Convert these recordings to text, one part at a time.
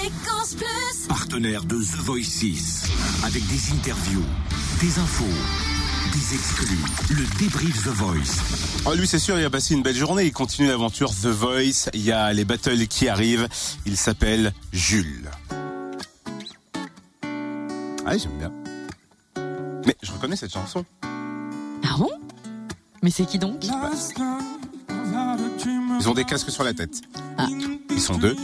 Fréquence Plus. Partenaire de The Voice 6. Avec des interviews, des infos, des exclus. Le débrief The Voice. Oh, lui, c'est sûr, il a passé une belle journée. Il continue l'aventure The Voice. Il y a les battles qui arrivent. Il s'appelle Jules. Ah, j'aime bien. Mais je reconnais cette chanson. Ah bon? Mais c'est qui donc? Ils ont des casques sur la tête. Ah. Ils sont deux.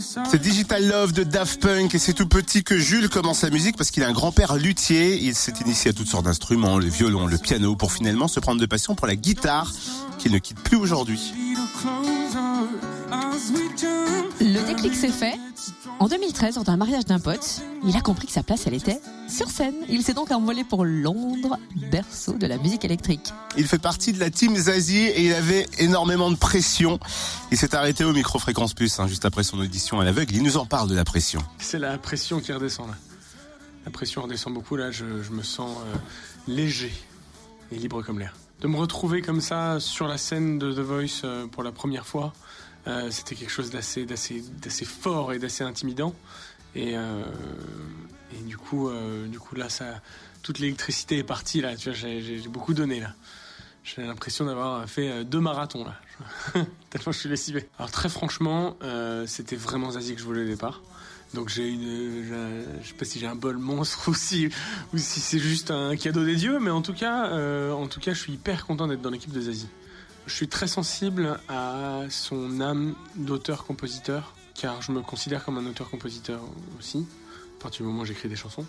C'est Digital Love de Daft Punk et c'est tout petit que Jules commence la musique parce qu'il a un grand-père luthier. Il s'est initié à toutes sortes d'instruments, le violon, le piano, pour finalement se prendre de passion pour la guitare qu'il ne quitte plus aujourd'hui. Le déclic s'est fait en 2013 lors d'un mariage d'un pote. Il a compris que sa place, elle était sur scène. Il s'est donc envolé pour Londres, berceau de la musique électrique. Il fait partie de la team Zazie et il avait énormément de pression. Il s'est arrêté au micro-fréquence plus hein, juste après son audition à l'aveugle. Il nous en parle de la pression. C'est la pression qui redescend là. La pression redescend beaucoup là, je, je me sens euh, léger et libre comme l'air. De me retrouver comme ça sur la scène de The Voice euh, pour la première fois, euh, c'était quelque chose d'assez, fort et d'assez intimidant. Et, euh, du coup, là, toute l'électricité est partie là. J'ai- j'ai beaucoup donné là. J'ai l'impression d'avoir fait euh, deux marathons là. Tellement je suis lessivé. Alors très franchement, euh, c'était vraiment Zazie que je voulais au départ. Donc j'ai une, j'ai- je sais pas si j'ai un bol monstre ou si, ou si c'est juste un cadeau des dieux, mais en tout cas, euh, en tout cas, je suis hyper content d'être dans l'équipe de Zazie. Je suis très sensible à son âme d'auteur-compositeur, car je me considère comme un auteur-compositeur aussi, partir du moment où j'écris des chansons.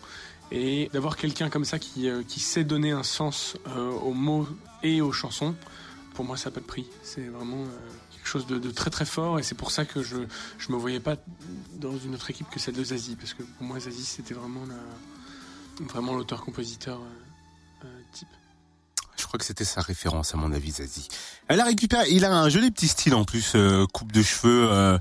Et d'avoir quelqu'un comme ça qui, euh, qui sait donner un sens euh, aux mots et aux chansons, pour moi, ça n'a pas de prix. C'est vraiment euh, quelque chose de, très très fort, et c'est pour ça que je je me voyais pas dans une autre équipe que celle de Zazie, parce que pour moi, Zazie, c'était vraiment la- vraiment l'auteur-compositeur type. Je crois que c'était sa référence à mon avis, Zazie. Elle a récupéré, il a un joli petit style en plus, coupe de cheveux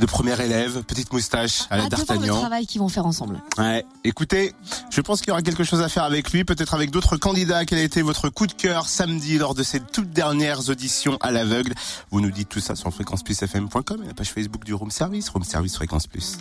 de première élève, petite moustache à la voir le D'Artagnan. travail qu'ils vont faire ensemble. Ouais, écoutez, je pense qu'il y aura quelque chose à faire avec lui, peut-être avec d'autres candidats. Quel a été votre coup de cœur samedi lors de ces toutes dernières auditions à l'aveugle? Vous nous dites tout ça sur fréquenceplusfm.com et la page Facebook du Room Service, Room Service Fréquence Plus.